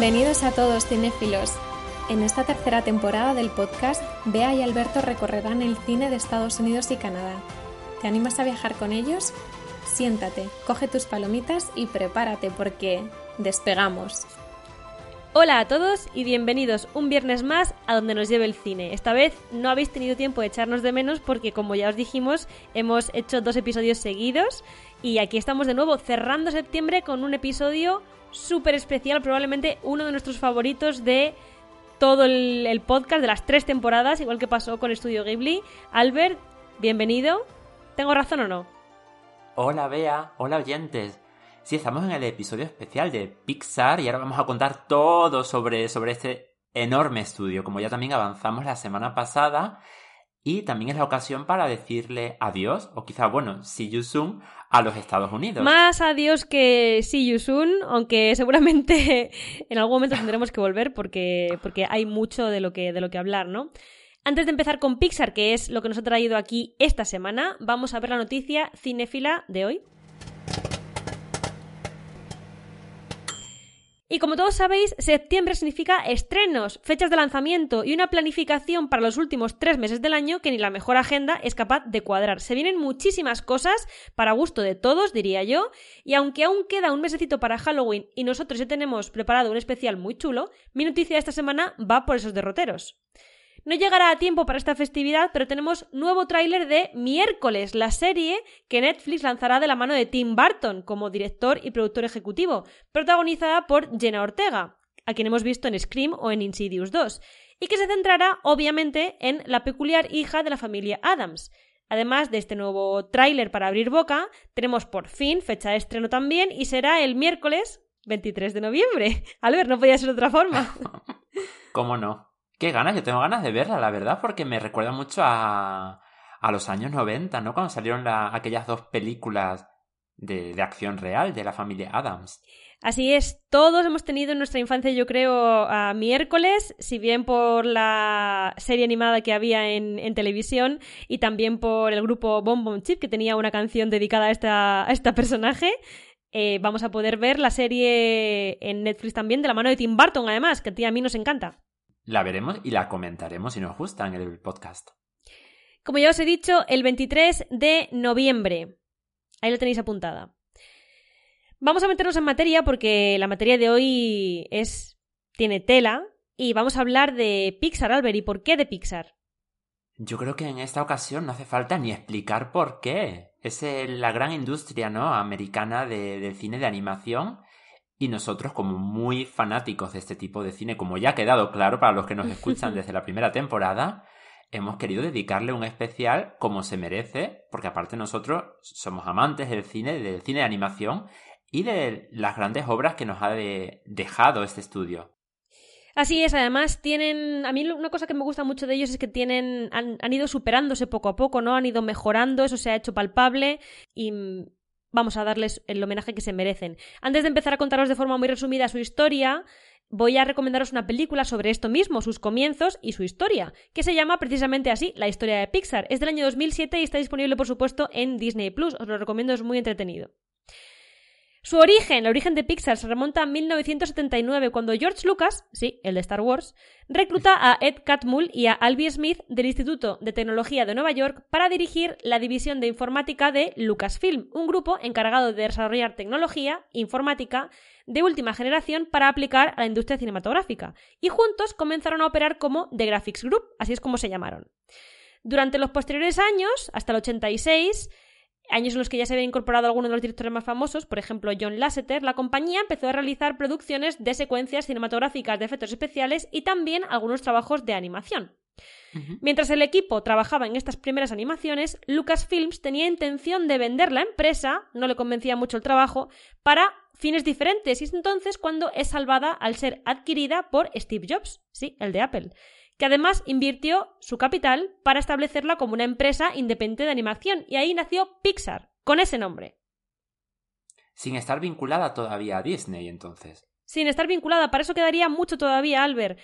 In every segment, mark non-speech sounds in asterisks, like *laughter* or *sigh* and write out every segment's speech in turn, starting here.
Bienvenidos a todos cinéfilos. En esta tercera temporada del podcast, Bea y Alberto recorrerán el cine de Estados Unidos y Canadá. ¿Te animas a viajar con ellos? Siéntate, coge tus palomitas y prepárate porque despegamos. Hola a todos y bienvenidos un viernes más a donde nos lleve el cine. Esta vez no habéis tenido tiempo de echarnos de menos porque como ya os dijimos hemos hecho dos episodios seguidos y aquí estamos de nuevo cerrando septiembre con un episodio súper especial, probablemente uno de nuestros favoritos de todo el, podcast, de las tres temporadas, igual que pasó con Estudio Ghibli. Albert, bienvenido. ¿Tengo razón o no? Hola Bea, hola oyentes. Sí, estamos en el episodio especial de Pixar y ahora vamos a contar todo sobre, sobre este enorme estudio, como ya también avanzamos la semana pasada. Y también es la ocasión para decirle adiós, o quizá, bueno, see you soon, a los Estados Unidos. Más adiós que see you soon, aunque seguramente *laughs* en algún momento tendremos que volver porque, porque hay mucho de lo, que, de lo que hablar, ¿no? Antes de empezar con Pixar, que es lo que nos ha traído aquí esta semana, vamos a ver la noticia cinéfila de hoy. Y como todos sabéis, septiembre significa estrenos, fechas de lanzamiento y una planificación para los últimos tres meses del año que ni la mejor agenda es capaz de cuadrar. Se vienen muchísimas cosas para gusto de todos, diría yo, y aunque aún queda un mesecito para Halloween y nosotros ya tenemos preparado un especial muy chulo, mi noticia de esta semana va por esos derroteros. No llegará a tiempo para esta festividad, pero tenemos nuevo tráiler de Miércoles, la serie que Netflix lanzará de la mano de Tim Burton como director y productor ejecutivo, protagonizada por Jenna Ortega, a quien hemos visto en Scream o en Insidious 2, y que se centrará obviamente en la peculiar hija de la familia Adams. Además de este nuevo tráiler para abrir boca, tenemos por fin fecha de estreno también y será el miércoles 23 de noviembre. *laughs* Albert, no podía ser de otra forma. *laughs* ¿Cómo no? Qué ganas, yo tengo ganas de verla, la verdad, porque me recuerda mucho a, a los años 90, ¿no? Cuando salieron aquellas dos películas de, de, acción real de la familia Adams. Así es, todos hemos tenido en nuestra infancia, yo creo, a miércoles, si bien por la serie animada que había en, en televisión y también por el grupo Bomb Chip, que tenía una canción dedicada a esta, a este personaje. Eh, vamos a poder ver la serie en Netflix también, de la mano de Tim Burton, además, que a ti a mí nos encanta la veremos y la comentaremos si nos gusta en el podcast. Como ya os he dicho, el 23 de noviembre. Ahí lo tenéis apuntada. Vamos a meternos en materia porque la materia de hoy es tiene tela y vamos a hablar de Pixar, Albert, ¿y por qué de Pixar? Yo creo que en esta ocasión no hace falta ni explicar por qué. Es la gran industria ¿no? americana de, del cine de animación y nosotros, como muy fanáticos de este tipo de cine, como ya ha quedado claro para los que nos *laughs* escuchan desde la primera temporada, hemos querido dedicarle un especial como se merece, porque aparte nosotros somos amantes del cine, del cine de animación y de las grandes obras que nos ha dejado este estudio. Así es, además tienen, a mí una cosa que me gusta mucho de ellos es que tienen, han, han ido superándose poco a poco, ¿no? Han ido mejorando, eso se ha hecho palpable y vamos a darles el homenaje que se merecen. Antes de empezar a contaros de forma muy resumida su historia, voy a recomendaros una película sobre esto mismo, sus comienzos y su historia, que se llama precisamente así, La historia de Pixar. Es del año 2007 y está disponible, por supuesto, en Disney Plus. Os lo recomiendo, es muy entretenido. Su origen, el origen de Pixar, se remonta a 1979, cuando George Lucas, sí, el de Star Wars, recluta a Ed Catmull y a Albie Smith del Instituto de Tecnología de Nueva York para dirigir la división de informática de Lucasfilm, un grupo encargado de desarrollar tecnología informática de última generación para aplicar a la industria cinematográfica, y juntos comenzaron a operar como The Graphics Group, así es como se llamaron. Durante los posteriores años, hasta el 86, años en los que ya se había incorporado algunos de los directores más famosos, por ejemplo John Lasseter, la compañía empezó a realizar producciones de secuencias cinematográficas de efectos especiales y también algunos trabajos de animación. Mientras el equipo trabajaba en estas primeras animaciones, Lucasfilms tenía intención de vender la empresa, no le convencía mucho el trabajo, para fines diferentes y es entonces cuando es salvada al ser adquirida por Steve Jobs, sí, el de Apple que además invirtió su capital para establecerla como una empresa independiente de animación, y ahí nació Pixar, con ese nombre. Sin estar vinculada todavía a Disney, entonces. Sin estar vinculada, para eso quedaría mucho todavía, Albert.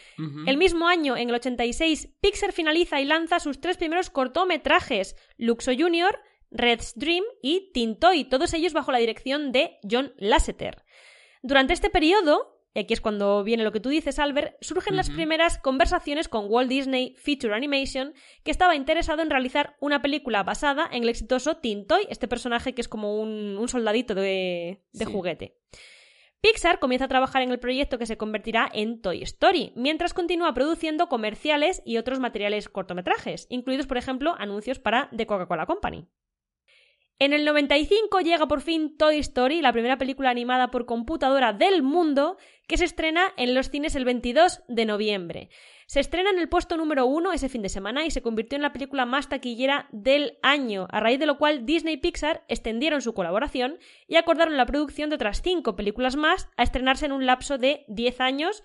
El mismo año, en el 86, Pixar finaliza y lanza sus tres primeros cortometrajes, Luxo Jr., Red's Dream y Tintoy, todos ellos bajo la dirección de John Lasseter. Durante este periodo, y aquí es cuando viene lo que tú dices, Albert, surgen las primeras conversaciones con Walt Disney Feature Animation, que estaba interesado en realizar una película basada en el exitoso Tintoy, este personaje que es como un, soldadito de, juguete. Pixar comienza a trabajar en el proyecto que se convertirá en Toy Story, mientras continúa produciendo comerciales y otros materiales cortometrajes, incluidos por ejemplo anuncios para The Coca-Cola Company. En el 95 llega por fin Toy Story, la primera película animada por computadora del mundo, que se estrena en los cines el 22 de noviembre. Se estrena en el puesto número uno ese fin de semana y se convirtió en la película más taquillera del año, a raíz de lo cual Disney y Pixar extendieron su colaboración y acordaron la producción de otras cinco películas más a estrenarse en un lapso de 10 años,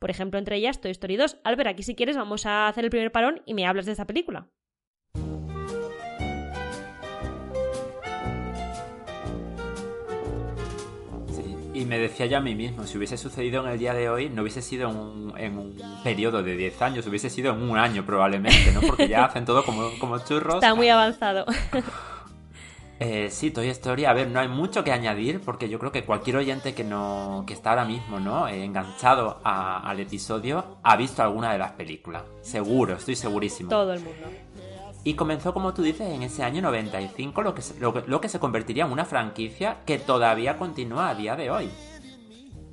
por ejemplo, entre ellas Toy Story 2. Albert, aquí si quieres vamos a hacer el primer parón y me hablas de esta película. Y me decía yo a mí mismo, si hubiese sucedido en el día de hoy, no hubiese sido en un, periodo de 10 años, hubiese sido en un año probablemente, ¿no? Porque ya hacen todo como, como churros. Está muy avanzado. *laughs* Eh, sí, Toy Story, a ver, no hay mucho que añadir porque yo creo que cualquier oyente que no que está ahora mismo, ¿no? Eh, enganchado al episodio ha visto alguna de las películas. Seguro, estoy segurísimo. Todo el mundo. Y comenzó, como tú dices, en ese año 95, lo que, se, lo, que se convertiría en una franquicia que todavía continúa a día de hoy.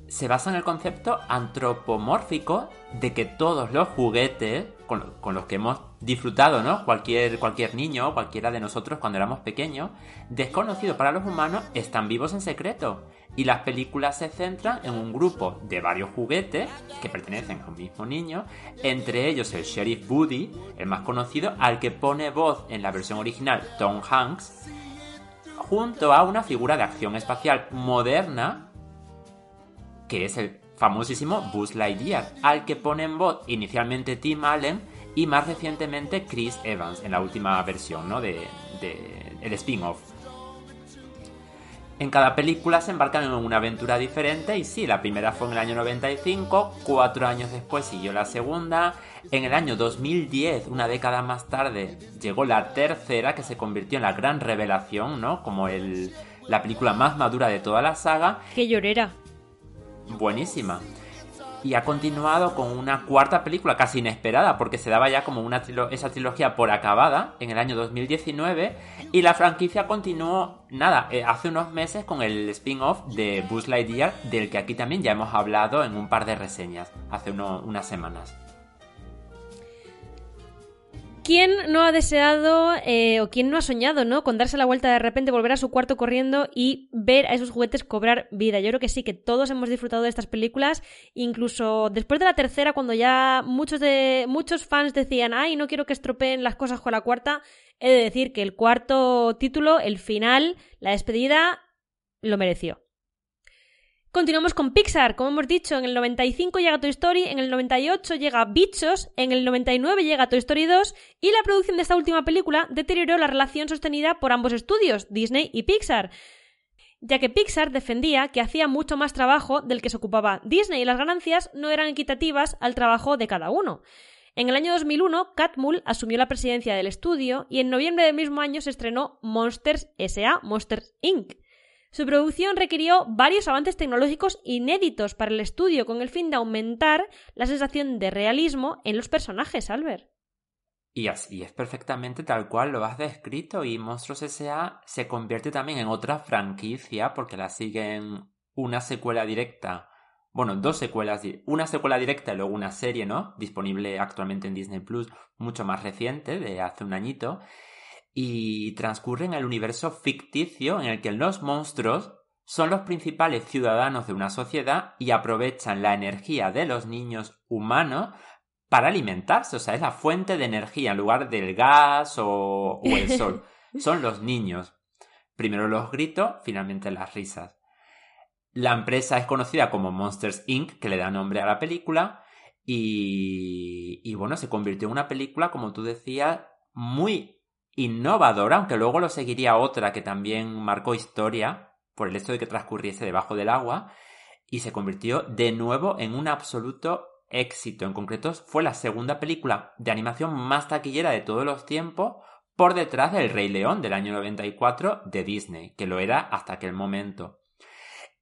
Se basa en el concepto antropomórfico de que todos los juguetes con, los que hemos disfrutado, ¿no? Cualquier, cualquier niño, cualquiera de nosotros cuando éramos pequeños, desconocidos para los humanos, están vivos en secreto y las películas se centran en un grupo de varios juguetes que pertenecen a un mismo niño, entre ellos el Sheriff Woody, el más conocido, al que pone voz en la versión original Tom Hanks, junto a una figura de acción espacial moderna, que es el famosísimo Buzz Lightyear, al que pone en voz inicialmente Tim Allen y más recientemente Chris Evans en la última versión, ¿no? De el spin-off. En cada película se embarcan en una aventura diferente y sí, la primera fue en el año 95, cuatro años después siguió la segunda, en el año 2010, una década más tarde, llegó la tercera que se convirtió en la gran revelación, ¿no? Como el, la película más madura de toda la saga. ¡Qué llorera! Buenísima y ha continuado con una cuarta película casi inesperada porque se daba ya como una esa trilogía por acabada en el año 2019 y la franquicia continuó nada eh, hace unos meses con el spin-off de Buzz Lightyear del que aquí también ya hemos hablado en un par de reseñas hace unas semanas. ¿Quién no ha deseado eh, o quién no ha soñado, ¿no? Con darse la vuelta de repente, volver a su cuarto corriendo y ver a esos juguetes cobrar vida. Yo creo que sí, que todos hemos disfrutado de estas películas, incluso después de la tercera, cuando ya muchos de muchos fans decían, ay, no quiero que estropeen las cosas con la cuarta. He de decir que el cuarto título, el final, la despedida, lo mereció. Continuamos con Pixar, como hemos dicho, en el 95 llega Toy Story, en el 98 llega Bichos, en el 99 llega Toy Story 2 y la producción de esta última película deterioró la relación sostenida por ambos estudios, Disney y Pixar, ya que Pixar defendía que hacía mucho más trabajo del que se ocupaba Disney y las ganancias no eran equitativas al trabajo de cada uno. En el año 2001, Catmull asumió la presidencia del estudio y en noviembre del mismo año se estrenó Monsters S.A., Monsters Inc., su producción requirió varios avances tecnológicos inéditos para el estudio con el fin de aumentar la sensación de realismo en los personajes, Albert. Y así es perfectamente tal cual lo has descrito y Monstruos S.A. se convierte también en otra franquicia porque la siguen una secuela directa bueno, dos secuelas, una secuela directa y luego una serie, ¿no? Disponible actualmente en Disney Plus, mucho más reciente, de hace un añito. Y transcurre en el universo ficticio en el que los monstruos son los principales ciudadanos de una sociedad y aprovechan la energía de los niños humanos para alimentarse. O sea, es la fuente de energía en lugar del gas o, o el sol. *laughs* Son los niños. Primero los gritos, finalmente las risas. La empresa es conocida como Monsters Inc., que le da nombre a la película. Y, y bueno, se convirtió en una película, como tú decías, muy innovadora, aunque luego lo seguiría otra que también marcó historia por el hecho de que transcurriese debajo del agua. Y se convirtió de nuevo en un absoluto éxito. En concreto, fue la segunda película de animación más taquillera de todos los tiempos, por detrás del Rey León del año 94 de Disney, que lo era hasta aquel momento.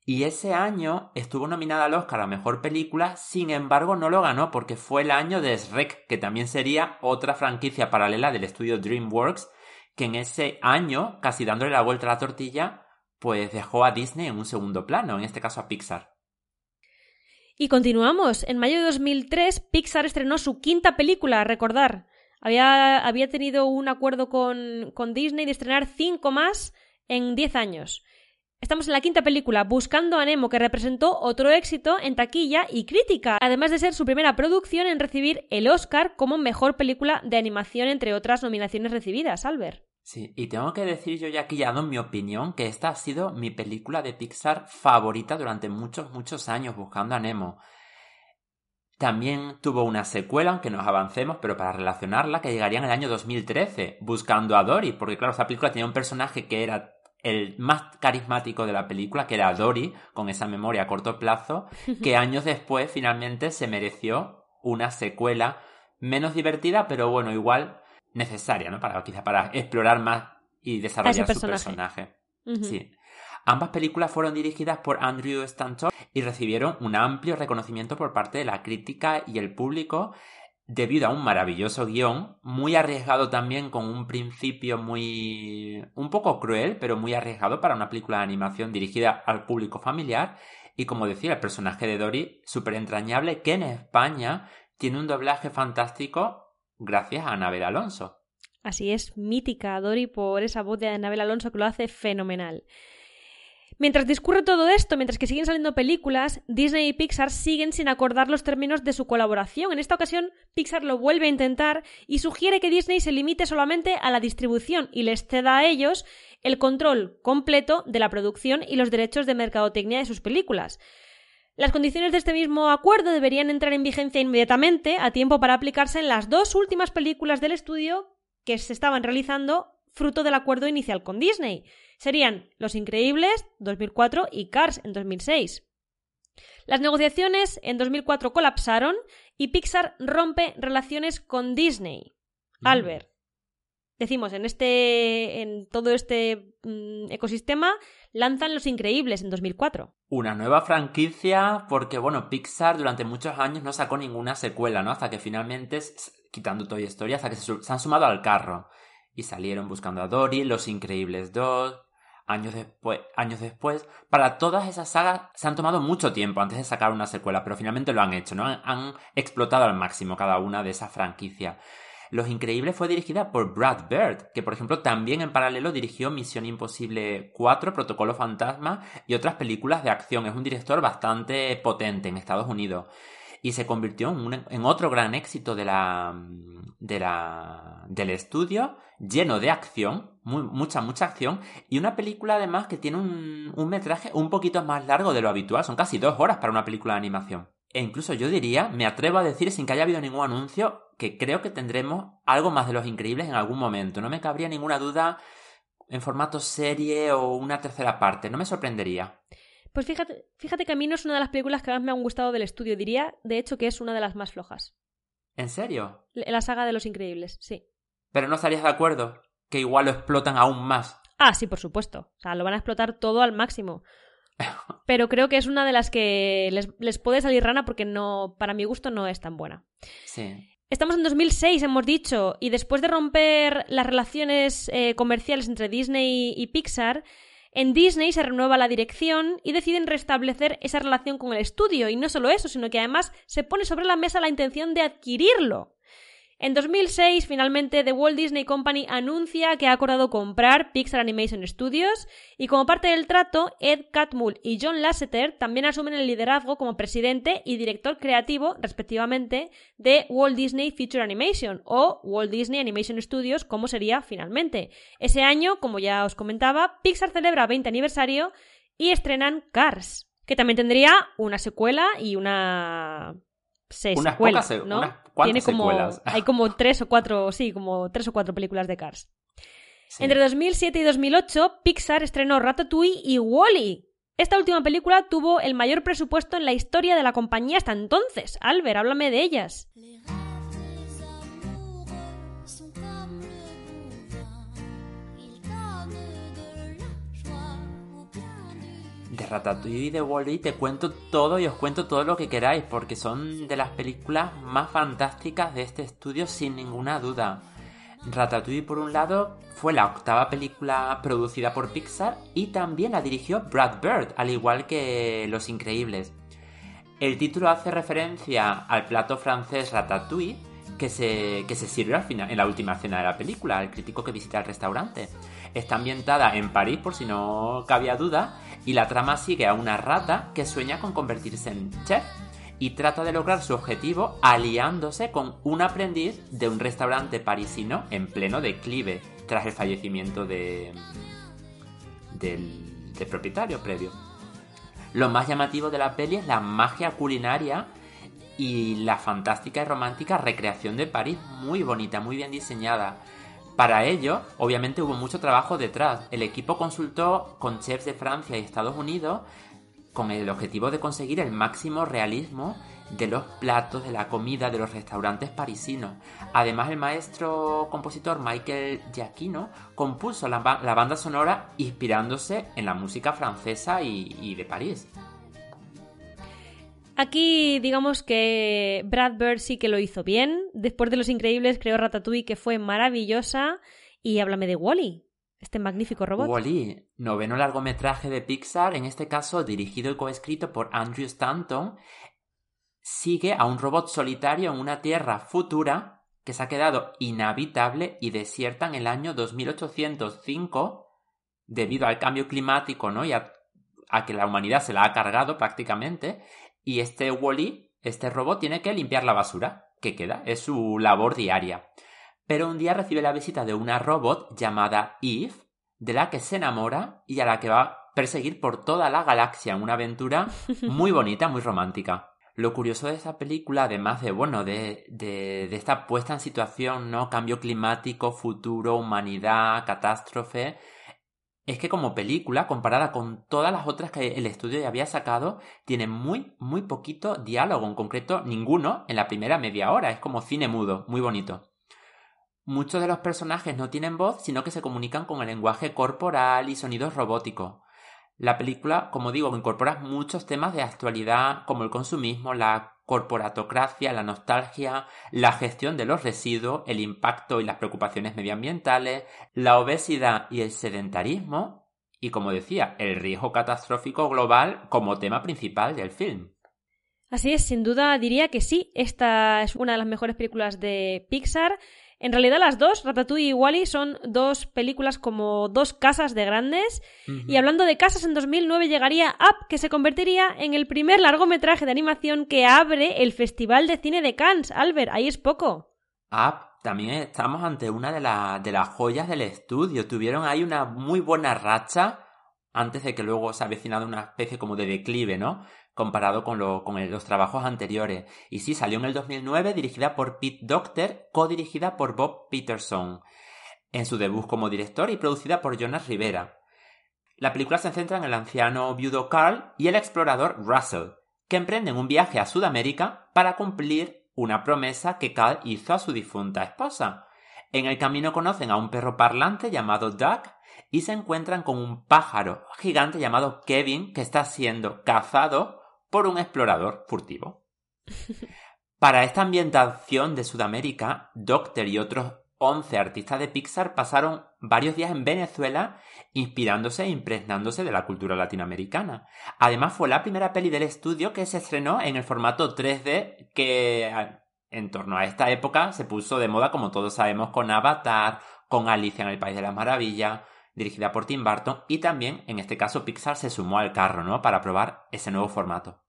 Y ese año estuvo nominada al Oscar a Mejor Película, sin embargo no lo ganó porque fue el año de Shrek, que también sería otra franquicia paralela del estudio DreamWorks, que en ese año, casi dándole la vuelta a la tortilla, pues dejó a Disney en un segundo plano, en este caso a Pixar. Y continuamos. En mayo de 2003, Pixar estrenó su quinta película, a recordar. Había, había tenido un acuerdo con, con Disney de estrenar cinco más en diez años. Estamos en la quinta película, Buscando a Nemo, que representó otro éxito en taquilla y crítica, además de ser su primera producción en recibir el Oscar como mejor película de animación, entre otras nominaciones recibidas, Albert. Sí, y tengo que decir yo ya aquí ya dado mi opinión que esta ha sido mi película de Pixar favorita durante muchos, muchos años, Buscando a Nemo. También tuvo una secuela, aunque nos avancemos, pero para relacionarla, que llegaría en el año 2013, Buscando a Dory, porque claro, esta película tenía un personaje que era el más carismático de la película, que era Dory, con esa memoria a corto plazo, *laughs* que años después finalmente se mereció una secuela menos divertida, pero bueno, igual necesaria, ¿no? Para, quizá para explorar más y desarrollar su personaje. Sí. Ambas películas fueron dirigidas por Andrew Stanton y recibieron un amplio reconocimiento por parte de la crítica y el público debido a un maravilloso guion, muy arriesgado también con un principio muy... un poco cruel, pero muy arriesgado para una película de animación dirigida al público familiar, y como decía, el personaje de Dory, súper entrañable, que en España tiene un doblaje fantástico gracias a Anabel Alonso. Así es, mítica Dory por esa voz de Anabel Alonso que lo hace fenomenal. Mientras discurre todo esto, mientras que siguen saliendo películas, Disney y Pixar siguen sin acordar los términos de su colaboración. En esta ocasión, Pixar lo vuelve a intentar y sugiere que Disney se limite solamente a la distribución y les ceda a ellos el control completo de la producción y los derechos de mercadotecnia de sus películas. Las condiciones de este mismo acuerdo deberían entrar en vigencia inmediatamente, a tiempo para aplicarse en las dos últimas películas del estudio que se estaban realizando fruto del acuerdo inicial con Disney. Serían Los Increíbles 2004 y Cars en 2006. Las negociaciones en 2004 colapsaron y Pixar rompe relaciones con Disney. Mm. Albert. Decimos, en este. en todo este mm, ecosistema lanzan Los Increíbles en 2004. Una nueva franquicia, porque bueno, Pixar durante muchos años no sacó ninguna secuela, ¿no? Hasta que finalmente, quitando toda historia, hasta que se, se han sumado al carro. Y salieron buscando a Dory, Los Increíbles 2, años después, años después, para todas esas sagas se han tomado mucho tiempo antes de sacar una secuela, pero finalmente lo han hecho, ¿no? Han, explotado al máximo cada una de esas franquicias. Los Increíbles fue dirigida por Brad Bird, que por ejemplo también en paralelo dirigió Misión Imposible 4, Protocolo Fantasma y otras películas de acción. Es un director bastante potente en Estados Unidos y se convirtió en, otro gran éxito de la, de la, del estudio, lleno de acción, mucha, mucha acción, y una película además que tiene un, un metraje un poquito más largo de lo habitual, son casi dos horas para una película de animación. E incluso yo diría, me atrevo a decir sin que haya habido ningún anuncio, que creo que tendremos algo más de los increíbles en algún momento. No me cabría ninguna duda en formato serie o una tercera parte, no me sorprendería. Pues fíjate, fíjate que a mí no es una de las películas que más me han gustado del estudio. Diría, de hecho, que es una de las más flojas. ¿En serio? La saga de Los Increíbles, sí. Pero no estarías de acuerdo que igual lo explotan aún más. Ah, sí, por supuesto. O sea, lo van a explotar todo al máximo. *laughs* Pero creo que es una de las que les, les, puede salir rana porque no, para mi gusto no es tan buena. Sí. Estamos en 2006, hemos dicho, y después de romper las relaciones eh, comerciales entre Disney y Pixar, En Disney se renueva la dirección y deciden restablecer esa relación con el estudio. Y no solo eso, sino que además se pone sobre la mesa la intención de adquirirlo. En 2006, finalmente, The Walt Disney Company anuncia que ha acordado comprar Pixar Animation Studios y como parte del trato, Ed Catmull y John Lasseter también asumen el liderazgo como presidente y director creativo, respectivamente, de Walt Disney Feature Animation o Walt Disney Animation Studios, como sería finalmente. Ese año, como ya os comentaba, Pixar celebra 20 aniversario y estrenan Cars, que también tendría una secuela y una secuelas, ¿no? Tiene como, *laughs* hay como tres o cuatro, sí, como tres o cuatro películas de Cars. Entre 2007 y 2008, Pixar estrenó Ratatouille y Wally. Esta última película tuvo el mayor presupuesto en la historia de la compañía hasta entonces. Albert, háblame de ellas. Ratatouille de Wally te cuento todo y os cuento todo lo que queráis, porque son de las películas más fantásticas de este estudio sin ninguna duda. Ratatouille, por un lado, fue la octava película producida por Pixar y también la dirigió Brad Bird, al igual que Los Increíbles. El título hace referencia al plato francés Ratatouille que se, que se sirve al final, en la última escena de la película, al crítico que visita el restaurante. Está ambientada en París, por si no cabía duda, y la trama sigue a una rata que sueña con convertirse en chef y trata de lograr su objetivo aliándose con un aprendiz de un restaurante parisino en pleno declive tras el fallecimiento de, del, del propietario previo. Lo más llamativo de la peli es la magia culinaria y la fantástica y romántica recreación de París, muy bonita, muy bien diseñada. Para ello, obviamente hubo mucho trabajo detrás. El equipo consultó con chefs de Francia y Estados Unidos con el objetivo de conseguir el máximo realismo de los platos, de la comida, de los restaurantes parisinos. Además, el maestro compositor Michael Giacchino compuso la, banda sonora inspirándose en la música francesa y de París. Aquí digamos que Brad Bird sí que lo hizo bien. Después de Los Increíbles creó Ratatouille que fue maravillosa. Y háblame de Wally, este magnífico robot. Wally, noveno largometraje de Pixar, en este caso dirigido y coescrito por Andrew Stanton, sigue a un robot solitario en una tierra futura que se ha quedado inhabitable y desierta en el año 2805 debido al cambio climático ¿no? y a, a que la humanidad se la ha cargado prácticamente y este Wally, este robot, tiene que limpiar la basura que queda. Es su labor diaria. Pero un día recibe la visita de una robot llamada Eve, de la que se enamora y a la que va a perseguir por toda la galaxia en una aventura *laughs* muy bonita, muy romántica. Lo curioso de esa película, además de, bueno, de, de, de, esta puesta en situación, ¿no? Cambio climático, futuro, humanidad, catástrofe, es que como película, comparada con todas las otras que el estudio ya había sacado, tiene muy, muy poquito diálogo, en concreto ninguno en la primera media hora, es como cine mudo, muy bonito. Muchos de los personajes no tienen voz, sino que se comunican con el lenguaje corporal y sonidos robóticos. La película, como digo, incorpora muchos temas de actualidad como el consumismo, la corporatocracia, la nostalgia, la gestión de los residuos, el impacto y las preocupaciones medioambientales, la obesidad y el sedentarismo, y como decía, el riesgo catastrófico global como tema principal del film. Así es, sin duda diría que sí, esta es una de las mejores películas de Pixar. En realidad las dos, Ratatouille y Wally, son dos películas como dos casas de grandes. Y hablando de casas, en 2009 llegaría Up, que se convertiría en el primer largometraje de animación que abre el Festival de Cine de Cannes. Albert, ahí es poco. Up, también estamos ante una de, de las joyas del estudio. Tuvieron ahí una muy buena racha antes de que luego se avecinado una especie como de declive, ¿no? Comparado con, los trabajos anteriores. Y sí, salió en el 2009 dirigida por Pete Docter, co-dirigida por Bob Peterson, en su debut como director y producida por Jonas Rivera. La película se centra en el anciano viudo Carl y el explorador Russell, que emprenden un viaje a Sudamérica para cumplir una promesa que Carl hizo a su difunta esposa. En el camino conocen a un perro parlante llamado Duck y se encuentran con un pájaro gigante llamado Kevin que está siendo cazado por un explorador furtivo. *laughs* Para esta ambientación de Sudamérica, Doctor y otros 11 artistas de Pixar pasaron varios días en Venezuela inspirándose e impregnándose de la cultura latinoamericana. Además fue la primera peli del estudio que se estrenó en el formato 3D que en torno a esta época se puso de moda, como todos sabemos, con Avatar, con Alicia en el País de las Maravillas, dirigida por Tim Burton, y también, en este caso, Pixar se sumó al carro, ¿no? Para probar ese nuevo formato.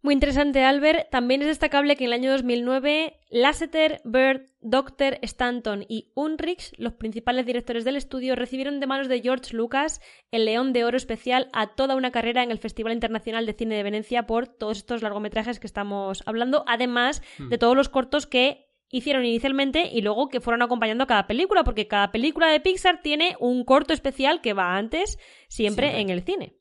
Muy interesante, Albert. También es destacable que en el año 2009 Lasseter, Bird, Doctor, Stanton y Unrich, los principales directores del estudio, recibieron de manos de George Lucas el León de Oro especial a toda una carrera en el Festival Internacional de Cine de Venecia por todos estos largometrajes que estamos hablando, además de hmm. todos los cortos que hicieron inicialmente y luego que fueron acompañando a cada película, porque cada película de Pixar tiene un corto especial que va antes, siempre. en el cine.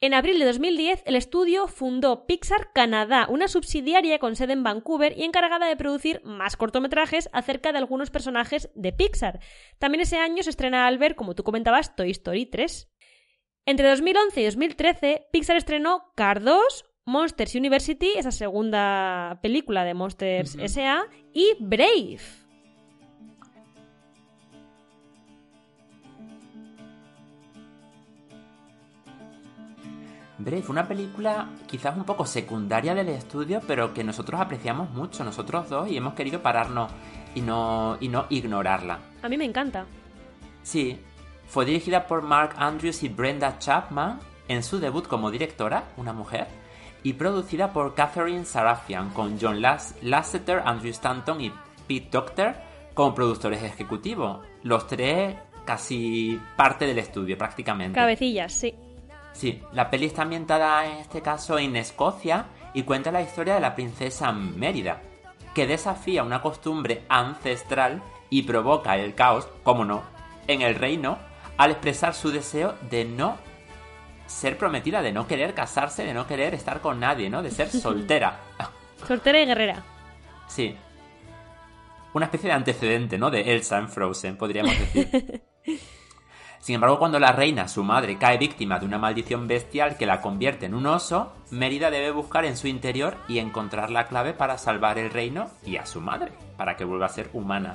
En abril de 2010, el estudio fundó Pixar Canadá, una subsidiaria con sede en Vancouver y encargada de producir más cortometrajes acerca de algunos personajes de Pixar. También ese año se estrena al ver, como tú comentabas, Toy Story 3. Entre 2011 y 2013, Pixar estrenó Car 2, Monsters University, esa segunda película de Monsters S.A., y Brave. Brave, una película quizás un poco secundaria del estudio, pero que nosotros apreciamos mucho, nosotros dos, y hemos querido pararnos y no, y no ignorarla. A mí me encanta. Sí, fue dirigida por Mark Andrews y Brenda Chapman en su debut como directora, una mujer, y producida por Catherine Sarafian con John Lasseter, Andrew Stanton y Pete Doctor como productores ejecutivos. Los tres casi parte del estudio prácticamente. Cabecillas, sí. Sí, la peli está ambientada en este caso en Escocia y cuenta la historia de la princesa Mérida, que desafía una costumbre ancestral y provoca el caos, como no, en el reino al expresar su deseo de no ser prometida, de no querer casarse, de no querer estar con nadie, ¿no? De ser *laughs* soltera. soltera y guerrera. Sí. Una especie de antecedente, ¿no? De Elsa en Frozen, podríamos decir. *laughs* Sin embargo, cuando la reina, su madre, cae víctima de una maldición bestial que la convierte en un oso, Mérida debe buscar en su interior y encontrar la clave para salvar el reino y a su madre, para que vuelva a ser humana.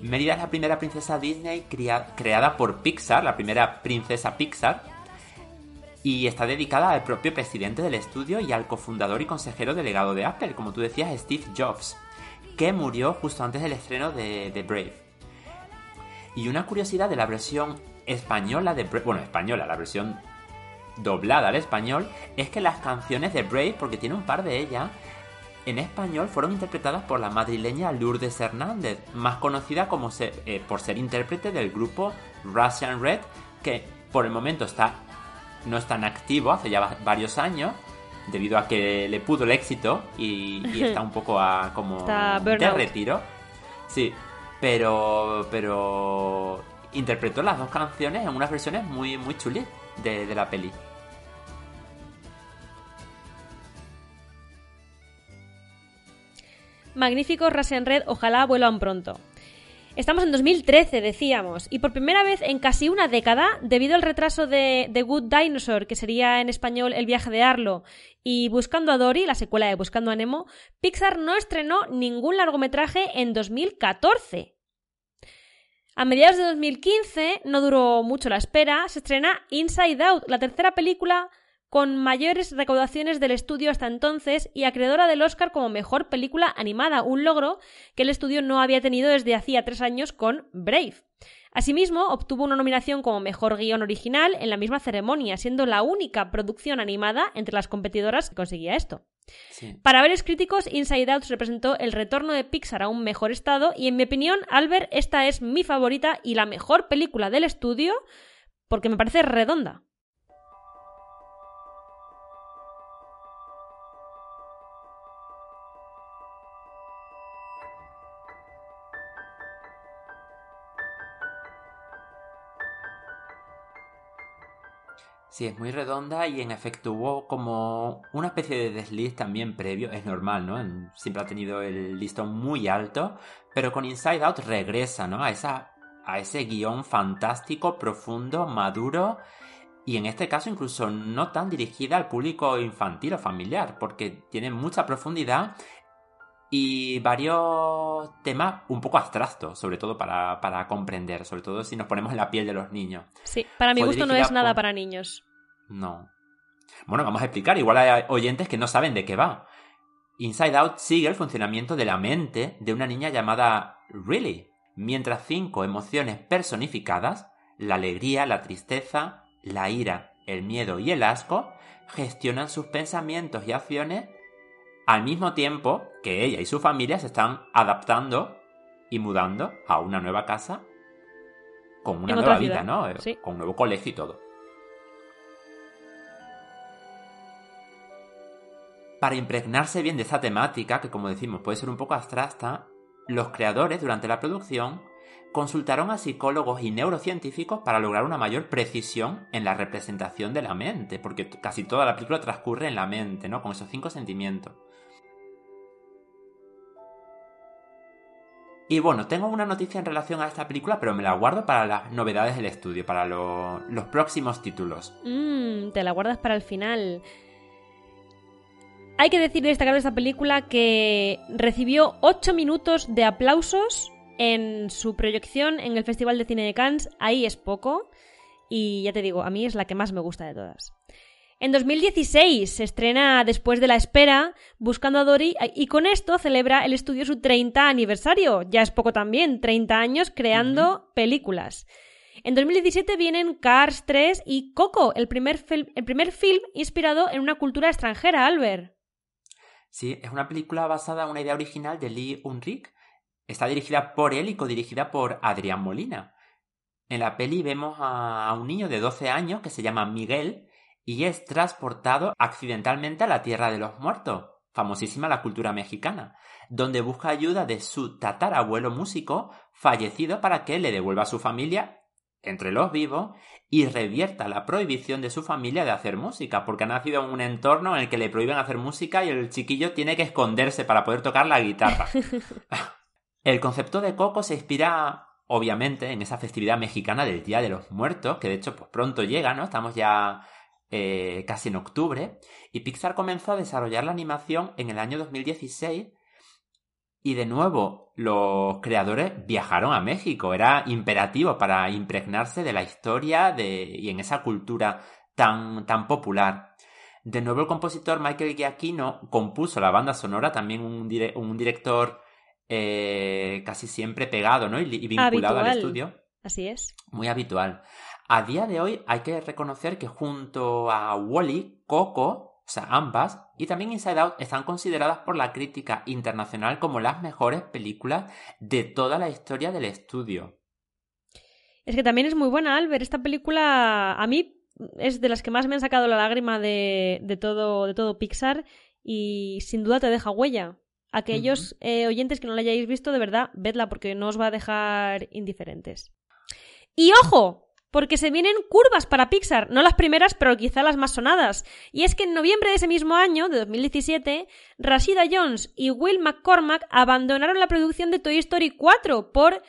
Mérida es la primera princesa Disney creada por Pixar, la primera princesa Pixar, y está dedicada al propio presidente del estudio y al cofundador y consejero delegado de Apple, como tú decías, Steve Jobs, que murió justo antes del estreno de, Brave. Y una curiosidad de la versión española de Brave, bueno, española, la versión doblada al español, es que las canciones de Brave, porque tiene un par de ellas, en español fueron interpretadas por la madrileña Lourdes Hernández, más conocida como eh, por ser intérprete del grupo Russian Red, que por el momento está no es tan activo hace ya varios años, debido a que le pudo el éxito y, *laughs* está un poco a, como de retiro. Sí, pero pero interpretó las dos canciones en unas versiones muy, muy chulis de, la peli. Magnífico Russian Red, ojalá vuelvan pronto. Estamos en 2013, decíamos, y por primera vez en casi una década, debido al retraso de The Good Dinosaur, que sería en español El viaje de Arlo, y Buscando a Dory, la secuela de Buscando a Nemo, Pixar no estrenó ningún largometraje en 2014. A mediados de 2015, no duró mucho la espera, se estrena Inside Out, la tercera película con mayores recaudaciones del estudio hasta entonces y acreedora del Oscar como mejor película animada, un logro que el estudio no había tenido desde hacía tres años con Brave. Asimismo, obtuvo una nominación como mejor guion original en la misma ceremonia, siendo la única producción animada entre las competidoras que conseguía esto. Para varios críticos, Inside Out representó el retorno de Pixar a un mejor estado y en mi opinión, Albert, esta es mi favorita y la mejor película del estudio porque me parece redonda. Sí, es muy redonda y en efecto hubo como una especie de desliz también previo, es normal, ¿no? Siempre ha tenido el listón muy alto, pero con Inside Out regresa, ¿no? A, esa, a ese guion fantástico, profundo, maduro y en este caso incluso no tan dirigida al público infantil o familiar, porque tiene mucha profundidad y varios temas un poco abstractos, sobre todo para, para, comprender, sobre todo si nos ponemos en la piel de los niños. Sí, para mi gusto no es nada para niños. No. Bueno, vamos a explicar, igual hay oyentes que no saben de qué va. Inside Out sigue el funcionamiento de la mente de una niña llamada Really, mientras cinco emociones personificadas, la alegría, la tristeza, la ira, el miedo y el asco, gestionan sus pensamientos y acciones al mismo tiempo que ella y su familia se están adaptando y mudando a una nueva casa con una nueva vida, ¿no? Con un nuevo colegio y todo. Para impregnarse bien de esa temática, que como decimos puede ser un poco abstracta, los creadores durante la producción consultaron a psicólogos y neurocientíficos para lograr una mayor precisión en la representación de la mente, porque casi toda la película transcurre en la mente, ¿no? Con esos cinco sentimientos. Y bueno, tengo una noticia en relación a esta película, pero me la guardo para las novedades del estudio, para los próximos títulos. Mmm, te la guardas para el final. Hay que decir y destacar de esta película que recibió 8 minutos de aplausos en su proyección en el Festival de Cine de Cannes. Ahí es poco. Y ya te digo, a mí es la que más me gusta de todas. En 2016 se estrena Después de la espera, Buscando a Dory, y con esto celebra el estudio su 30 aniversario. Ya es poco también, 30 años creando películas. En 2017 vienen Cars 3 y Coco, el primer, el primer film inspirado en una cultura extranjera, Albert. Sí, es una película basada en una idea original de Lee Unrich. Está dirigida por él y codirigida por Adrián Molina. En la peli vemos a un niño de 12 años que se llama Miguel y es transportado accidentalmente a la Tierra de los Muertos, famosísima la cultura mexicana, donde busca ayuda de su tatarabuelo músico fallecido para que le devuelva a su familia entre los vivos y revierta la prohibición de su familia de hacer música, porque ha nacido en un entorno en el que le prohíben hacer música y el chiquillo tiene que esconderse para poder tocar la guitarra. *laughs* el concepto de Coco se inspira obviamente en esa festividad mexicana del Día de los Muertos, que de hecho pues pronto llega, ¿no? Estamos ya eh, casi en octubre, y Pixar comenzó a desarrollar la animación en el año 2016 y de nuevo, los creadores viajaron a México. Era imperativo para impregnarse de la historia de, y en esa cultura tan, tan popular. De nuevo, el compositor Michael Giacchino compuso la banda sonora, también un, un director eh, casi siempre pegado ¿no? y, vinculado al estudio. Así es. Muy habitual. A día de hoy hay que reconocer que junto a Wally, Coco o sea, ambas, y también Inside Out están consideradas por la crítica internacional como las mejores películas de toda la historia del estudio. Es que también es muy buena, Albert. Esta película a mí es de las que más me han sacado la lágrima de, de todo, de todo Pixar y sin duda te deja huella. Aquellos eh, oyentes que no la hayáis visto, de verdad, vedla porque no os va a dejar indiferentes. Y ojo, porque se vienen curvas para Pixar, no las primeras, pero quizá las más sonadas. Y es que en noviembre de ese mismo año, de 2017, Rashida Jones y Will McCormack abandonaron la producción de Toy Story 4 por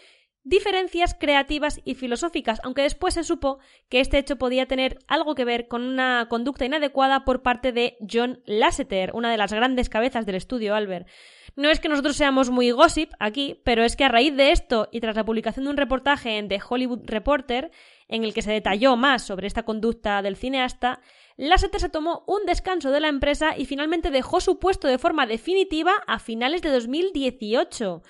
diferencias creativas y filosóficas, aunque después se supo que este hecho podía tener algo que ver con una conducta inadecuada por parte de John Lasseter, una de las grandes cabezas del estudio Albert. No es que nosotros seamos muy gossip aquí, pero es que a raíz de esto y tras la publicación de un reportaje en The Hollywood Reporter, en el que se detalló más sobre esta conducta del cineasta, Lasseter se tomó un descanso de la empresa y finalmente dejó su puesto de forma definitiva a finales de 2018.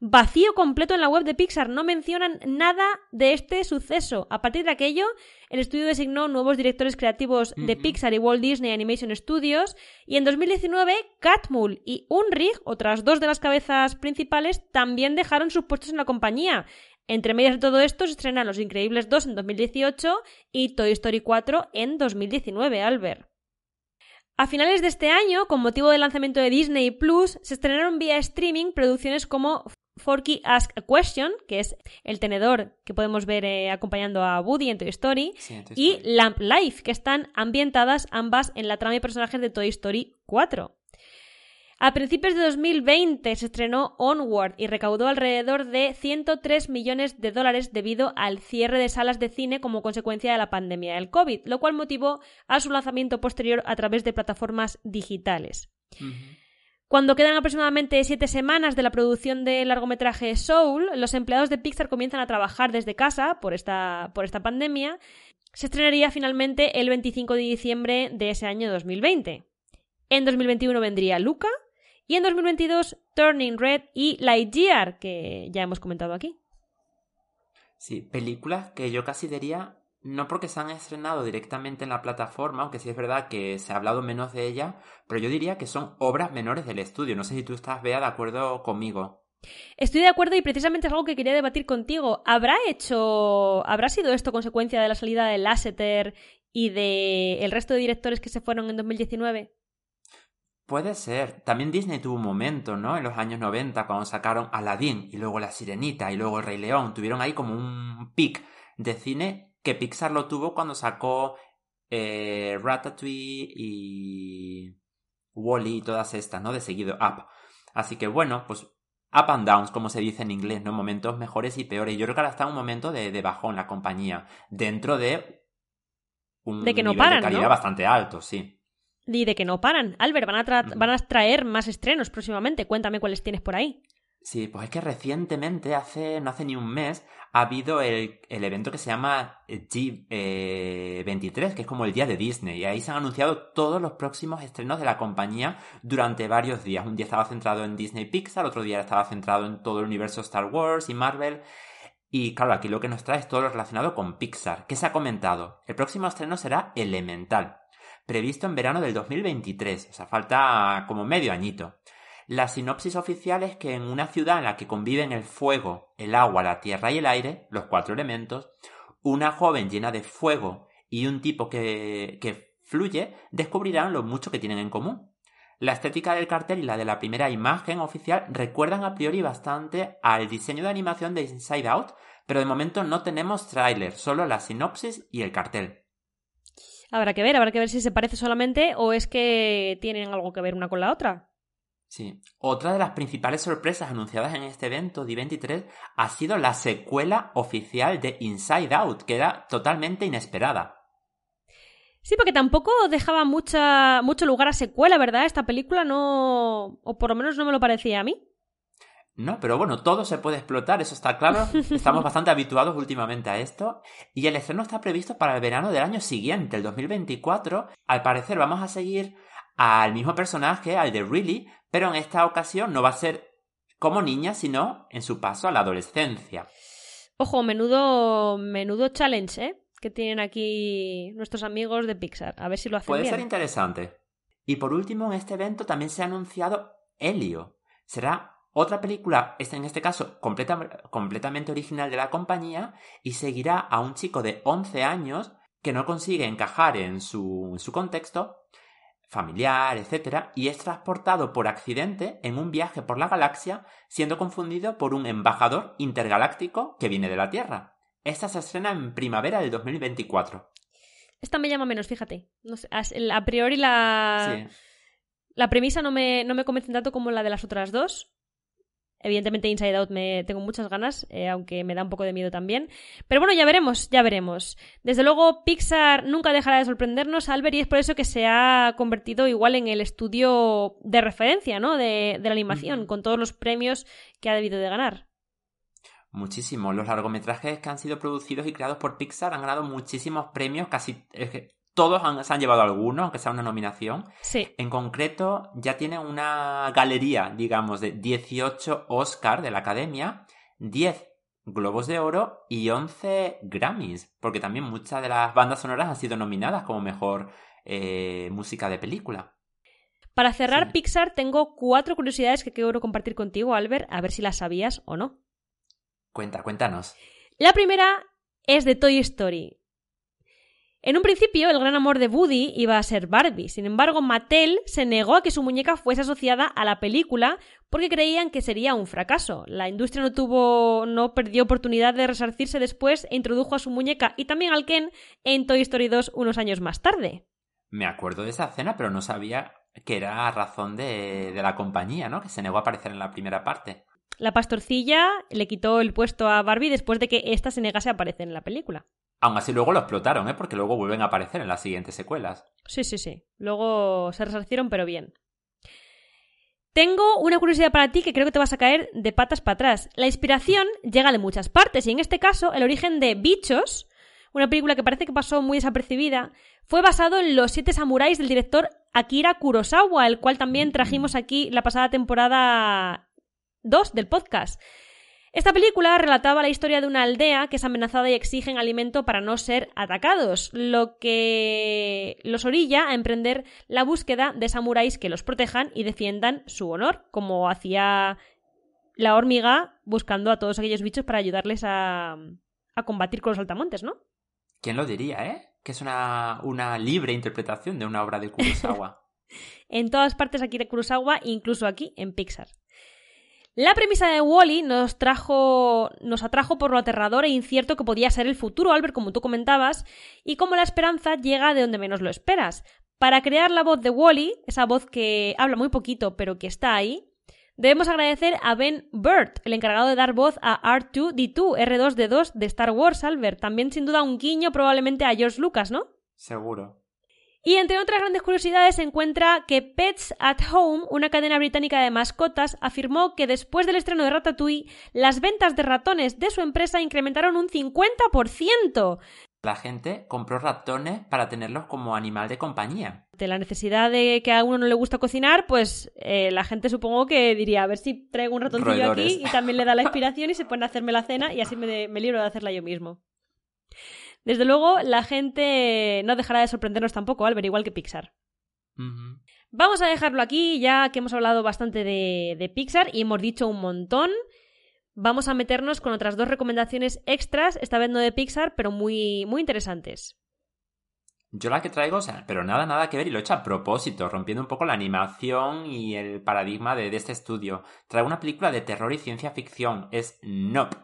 Vacío completo en la web de Pixar, no mencionan nada de este suceso. A partir de aquello, el estudio designó nuevos directores creativos de Pixar y Walt Disney Animation Studios y en 2019 Catmull y Unrig, otras dos de las cabezas principales, también dejaron sus puestos en la compañía. Entre medias de todo esto se estrenan Los Increíbles 2 en 2018 y Toy Story 4 en 2019, Albert. A finales de este año, con motivo del lanzamiento de Disney Plus, se estrenaron vía streaming producciones como Forky Ask a Question, que es el tenedor que podemos ver eh, acompañando a Woody en Toy Story, y Lamp Life, que están ambientadas ambas en la trama y personajes de Toy Story 4. A principios de 2020 se estrenó Onward y recaudó alrededor de 103 millones de dólares debido al cierre de salas de cine como consecuencia de la pandemia del COVID, lo cual motivó a su lanzamiento posterior a través de plataformas digitales. Cuando quedan aproximadamente siete semanas de la producción del largometraje Soul, los empleados de Pixar comienzan a trabajar desde casa por esta, por esta pandemia. Se estrenaría finalmente el 25 de diciembre de ese año 2020. En 2021 vendría Luca y en 2022 Turning Red y Lightyear, que ya hemos comentado aquí. Sí, películas que yo casi diría no porque se han estrenado directamente en la plataforma, aunque sí es verdad que se ha hablado menos de ella, pero yo diría que son obras menores del estudio. No sé si tú estás, Bea, de acuerdo conmigo. Estoy de acuerdo y precisamente es algo que quería debatir contigo. ¿Habrá hecho. ¿Habrá sido esto consecuencia de la salida de Lasseter y de el resto de directores que se fueron en 2019? Puede ser. También Disney tuvo un momento, ¿no? En los años 90, cuando sacaron Aladdin y luego La Sirenita y luego El Rey León. Tuvieron ahí como un pic de cine que Pixar lo tuvo cuando sacó eh, Ratatouille y Wally y todas estas, ¿no? De seguido, Up. Así que bueno, pues up and downs, como se dice en inglés, ¿no? Momentos mejores y peores. Yo creo que ahora está un momento de, de bajón la compañía, dentro de un de que no nivel paran, de calidad ¿no? bastante alto, sí. Y de que no paran. Albert, van a, tra- van a traer más estrenos próximamente. Cuéntame cuáles tienes por ahí. Sí, pues es que recientemente, hace, no hace ni un mes, ha habido el, el evento que se llama G23, que es como el día de Disney, y ahí se han anunciado todos los próximos estrenos de la compañía durante varios días. Un día estaba centrado en Disney Pixar, otro día estaba centrado en todo el universo Star Wars y Marvel. Y claro, aquí lo que nos trae es todo lo relacionado con Pixar. ¿Qué se ha comentado? El próximo estreno será Elemental, previsto en verano del 2023, o sea, falta como medio añito. La sinopsis oficial es que en una ciudad en la que conviven el fuego, el agua, la tierra y el aire, los cuatro elementos, una joven llena de fuego y un tipo que, que fluye descubrirán lo mucho que tienen en común. La estética del cartel y la de la primera imagen oficial recuerdan a priori bastante al diseño de animación de Inside Out, pero de momento no tenemos tráiler, solo la sinopsis y el cartel. Habrá que ver, habrá que ver si se parece solamente o es que tienen algo que ver una con la otra. Sí. Otra de las principales sorpresas anunciadas en este evento D23 ha sido la secuela oficial de Inside Out, que era totalmente inesperada. Sí, porque tampoco dejaba mucha, mucho lugar a secuela, ¿verdad? Esta película no. O por lo menos no me lo parecía a mí. No, pero bueno, todo se puede explotar, eso está claro. *laughs* Estamos bastante habituados últimamente a esto. Y el estreno está previsto para el verano del año siguiente, el 2024. Al parecer vamos a seguir al mismo personaje, al de Riley, pero en esta ocasión no va a ser como niña, sino en su paso a la adolescencia. Ojo, menudo, menudo challenge, ¿eh? Que tienen aquí nuestros amigos de Pixar. A ver si lo hacen Puede bien. ser interesante. Y por último, en este evento también se ha anunciado Helio. Será otra película, esta en este caso completa- completamente original de la compañía, y seguirá a un chico de 11 años que no consigue encajar en su, en su contexto familiar, etc., y es transportado por accidente en un viaje por la galaxia, siendo confundido por un embajador intergaláctico que viene de la Tierra. Esta se estrena en primavera del 2024. Esta me llama menos, fíjate. No sé, a priori la, Sí. la premisa no me, no me convence tanto como la de las otras dos. Evidentemente Inside Out me tengo muchas ganas, eh, aunque me da un poco de miedo también. Pero bueno, ya veremos, ya veremos. Desde luego Pixar nunca dejará de sorprendernos, Albert, y es por eso que se ha convertido igual en el estudio de referencia, ¿no? De, de la animación, con todos los premios que ha debido de ganar. Muchísimo. Los largometrajes que han sido producidos y creados por Pixar han ganado muchísimos premios, casi todos han- se han llevado alguno, aunque sea una nominación. Sí. En concreto, ya tienen una galería, digamos, de 18 Oscar de la Academia, 10 Globos de Oro y 11 Grammys, porque también muchas de las bandas sonoras han sido nominadas como mejor eh, música de película. Para cerrar Sí. Pixar tengo cuatro curiosidades que quiero compartir contigo, Albert, a ver si las sabías o no. Cuenta, cuéntanos. La primera es de Toy Story. En un principio, el gran amor de Woody iba a ser Barbie. Sin embargo, Mattel se negó a que su muñeca fuese asociada a la película porque creían que sería un fracaso. La industria no tuvo, no perdió oportunidad de resarcirse después e introdujo a su muñeca y también al Ken en Toy Story 2 unos años más tarde. Me acuerdo de esa escena, pero no sabía que era a razón de, de la compañía, ¿no? Que se negó a aparecer en la primera parte. La pastorcilla le quitó el puesto a Barbie después de que ésta se negase a aparecer en la película. Aún así luego lo explotaron, ¿eh? Porque luego vuelven a aparecer en las siguientes secuelas. Sí, sí, sí. Luego se resarcieron, pero bien. Tengo una curiosidad para ti que creo que te vas a caer de patas para atrás. La inspiración llega de muchas partes y en este caso el origen de Bichos, una película que parece que pasó muy desapercibida, fue basado en Los siete samuráis del director Akira Kurosawa, el cual también trajimos aquí la pasada temporada 2 del podcast. Esta película relataba la historia de una aldea que es amenazada y exigen alimento para no ser atacados, lo que los orilla a emprender la búsqueda de samuráis que los protejan y defiendan su honor, como hacía la hormiga buscando a todos aquellos bichos para ayudarles a, a combatir con los altamontes, ¿no? ¿Quién lo diría, eh? Que es una, una libre interpretación de una obra de Kurosawa. *laughs* en todas partes aquí de Kurosawa, incluso aquí en Pixar. La premisa de Wally nos trajo, nos atrajo por lo aterrador e incierto que podía ser el futuro, Albert, como tú comentabas, y como la esperanza llega de donde menos lo esperas. Para crear la voz de Wally, esa voz que habla muy poquito pero que está ahí, debemos agradecer a Ben Burt, el encargado de dar voz a R2D2, R2D2 de Star Wars, Albert. También sin duda un guiño probablemente a George Lucas, ¿no? Seguro. Y entre otras grandes curiosidades se encuentra que Pets at Home, una cadena británica de mascotas, afirmó que después del estreno de Ratatouille, las ventas de ratones de su empresa incrementaron un 50%. La gente compró ratones para tenerlos como animal de compañía. De la necesidad de que a uno no le gusta cocinar, pues eh, la gente supongo que diría, a ver si traigo un ratoncillo aquí y también le da la *laughs* inspiración y se pone a hacerme la cena y así me, me libro de hacerla yo mismo. Desde luego, la gente no dejará de sorprendernos tampoco, Albert, igual que Pixar. Vamos a dejarlo aquí, ya que hemos hablado bastante de, de Pixar y hemos dicho un montón. Vamos a meternos con otras dos recomendaciones extras, esta vez no de Pixar, pero muy, muy interesantes. Yo la que traigo, o sea, pero nada, nada que ver y lo he hecho a propósito, rompiendo un poco la animación y el paradigma de, de este estudio. Traigo una película de terror y ciencia ficción, es Nope,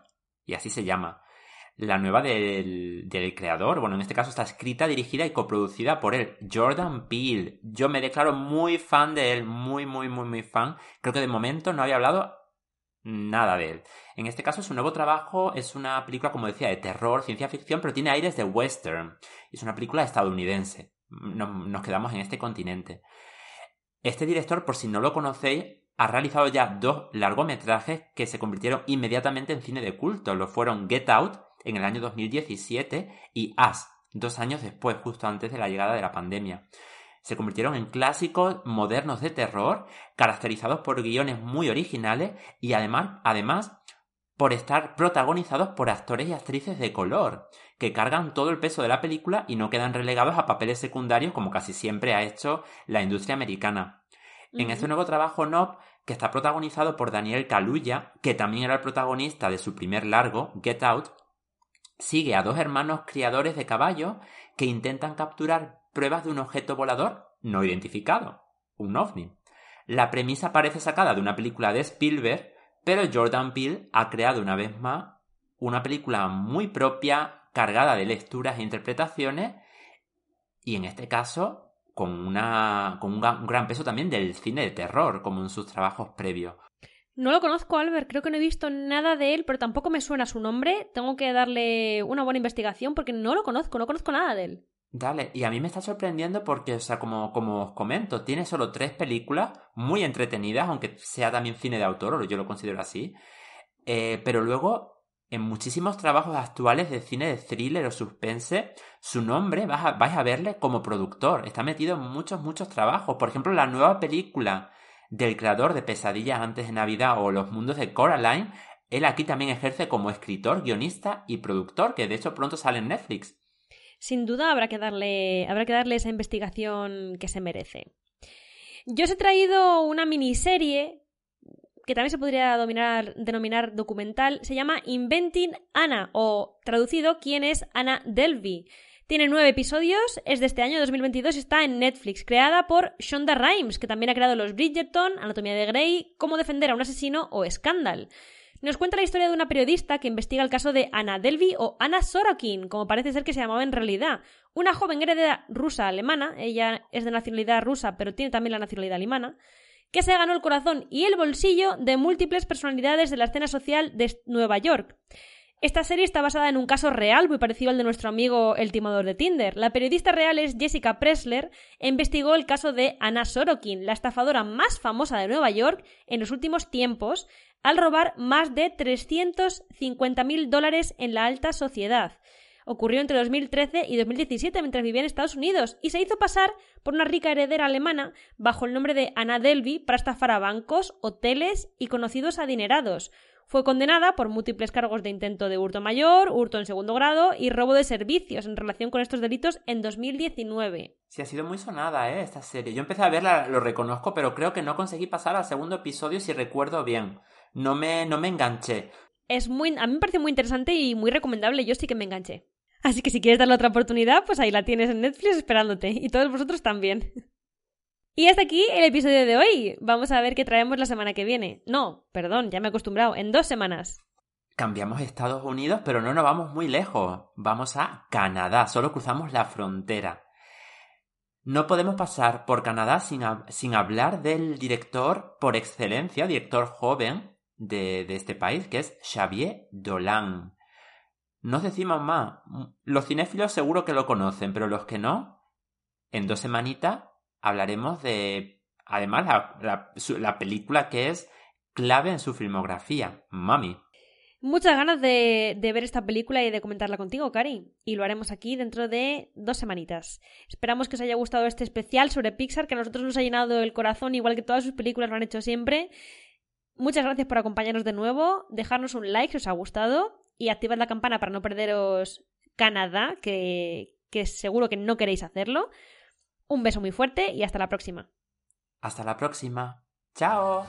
y así se llama la nueva del, del, creador. Bueno, en este caso está escrita, dirigida y coproducida por él, Jordan Peele. Yo me declaro muy fan de él, muy, muy, muy, muy fan. Creo que de momento no había hablado nada de él. En este caso, su nuevo trabajo es una película, como decía, de terror, ciencia ficción, pero tiene aires de western. Es una película estadounidense. Nos, nos quedamos en este continente. Este director, por si no lo conocéis, ha realizado ya dos largometrajes que se convirtieron inmediatamente en cine de culto. Lo fueron Get Out en el año 2017 y As, dos años después, justo antes de la llegada de la pandemia. Se convirtieron en clásicos modernos de terror, caracterizados por guiones muy originales y además, además por estar protagonizados por actores y actrices de color, que cargan todo el peso de la película y no quedan relegados a papeles secundarios como casi siempre ha hecho la industria americana. En este nuevo trabajo Nob, que está protagonizado por Daniel Kaluuya, que también era el protagonista de su primer largo, Get Out, sigue a dos hermanos criadores de caballos que intentan capturar pruebas de un objeto volador no identificado, un ovni. La premisa parece sacada de una película de Spielberg, pero Jordan Peele ha creado una vez más una película muy propia, cargada de lecturas e interpretaciones, y en este caso con, una, con un gran peso también del cine de terror, como en sus trabajos previos. No lo conozco, Albert, creo que no he visto nada de él, pero tampoco me suena su nombre. Tengo que darle una buena investigación porque no lo conozco, no conozco nada de él. Dale, y a mí me está sorprendiendo porque, o sea, como, como os comento, tiene solo tres películas muy entretenidas, aunque sea también cine de autor, o yo lo considero así. Eh, pero luego, en muchísimos trabajos actuales de cine de thriller o suspense, su nombre vais a, vais a verle como productor. Está metido en muchos, muchos trabajos. Por ejemplo, la nueva película del creador de Pesadillas antes de Navidad o Los mundos de Coraline, él aquí también ejerce como escritor, guionista y productor, que de hecho pronto sale en Netflix. Sin duda habrá que darle, habrá que darle esa investigación que se merece. Yo os he traído una miniserie que también se podría denominar documental, se llama Inventing Anna, o traducido, ¿quién es Anna Delvey? Tiene nueve episodios, es de este año 2022 y está en Netflix, creada por Shonda Rhimes, que también ha creado Los Bridgerton, Anatomía de Grey, Cómo defender a un asesino o Scandal. Nos cuenta la historia de una periodista que investiga el caso de Anna Delvey o Anna Sorokin, como parece ser que se llamaba en realidad. Una joven heredera rusa-alemana, ella es de nacionalidad rusa pero tiene también la nacionalidad alemana, que se ganó el corazón y el bolsillo de múltiples personalidades de la escena social de Nueva York. Esta serie está basada en un caso real muy parecido al de nuestro amigo el timador de Tinder. La periodista real es Jessica Pressler e investigó el caso de Anna Sorokin, la estafadora más famosa de Nueva York en los últimos tiempos, al robar más de 350.000 dólares en la alta sociedad. Ocurrió entre 2013 y 2017 mientras vivía en Estados Unidos y se hizo pasar por una rica heredera alemana bajo el nombre de Anna Delvey para estafar a bancos, hoteles y conocidos adinerados. Fue condenada por múltiples cargos de intento de hurto mayor, hurto en segundo grado y robo de servicios en relación con estos delitos en 2019. Sí, ha sido muy sonada, ¿eh? Esta serie. Yo empecé a verla, lo reconozco, pero creo que no conseguí pasar al segundo episodio si recuerdo bien. No me, no me enganché. Es muy, a mí me parece muy interesante y muy recomendable. Yo sí que me enganché. Así que si quieres darle otra oportunidad, pues ahí la tienes en Netflix esperándote. Y todos vosotros también. Y hasta aquí el episodio de hoy. Vamos a ver qué traemos la semana que viene. No, perdón, ya me he acostumbrado. En dos semanas. Cambiamos Estados Unidos, pero no nos vamos muy lejos. Vamos a Canadá, solo cruzamos la frontera. No podemos pasar por Canadá sin, sin hablar del director por excelencia, director joven de, de, este país, que es Xavier Dolan. No decimos más. Los cinéfilos seguro que lo conocen, pero los que no, en dos semanitas hablaremos de, además, la, película que es clave en su filmografía, Mami. Muchas ganas de, ver esta película y de comentarla contigo, Cari. Y lo haremos aquí dentro de dos semanitas. Esperamos que os haya gustado este especial sobre Pixar, que a nosotros nos ha llenado el corazón, igual que todas sus películas lo han hecho siempre. Muchas gracias por acompañarnos de nuevo. Dejarnos un like si os ha gustado. Y activad la campana para no perderos Canadá, que, que seguro que no queréis hacerlo. Un beso muy fuerte y hasta la próxima. Hasta la próxima. Chao.